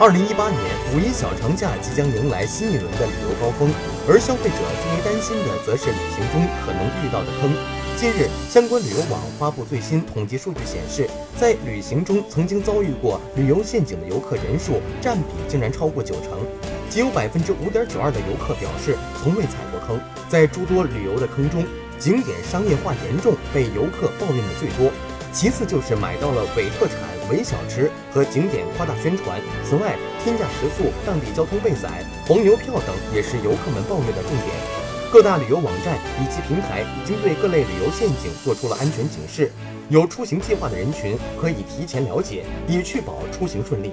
二零一八年五一小长假即将迎来新一轮的旅游高峰，而消费者最为担心的则是旅行中可能遇到的坑。近日，相关旅游网发布最新统计数据显示，在旅行中曾经遭遇过旅游陷阱的游客人数占比竟然超过九成，仅有百分之五点九二的游客表示从未踩过坑。在诸多旅游的坑中，景点商业化严重被游客抱怨的最多，其次就是买到了伪特产。伪小吃和景点夸大宣传，此外，天价食宿、当地交通被宰、黄牛票等也是游客们抱怨的重点。各大旅游网站以及平台已经对各类旅游陷阱做出了安全警示，有出行计划的人群可以提前了解，以确保出行顺利。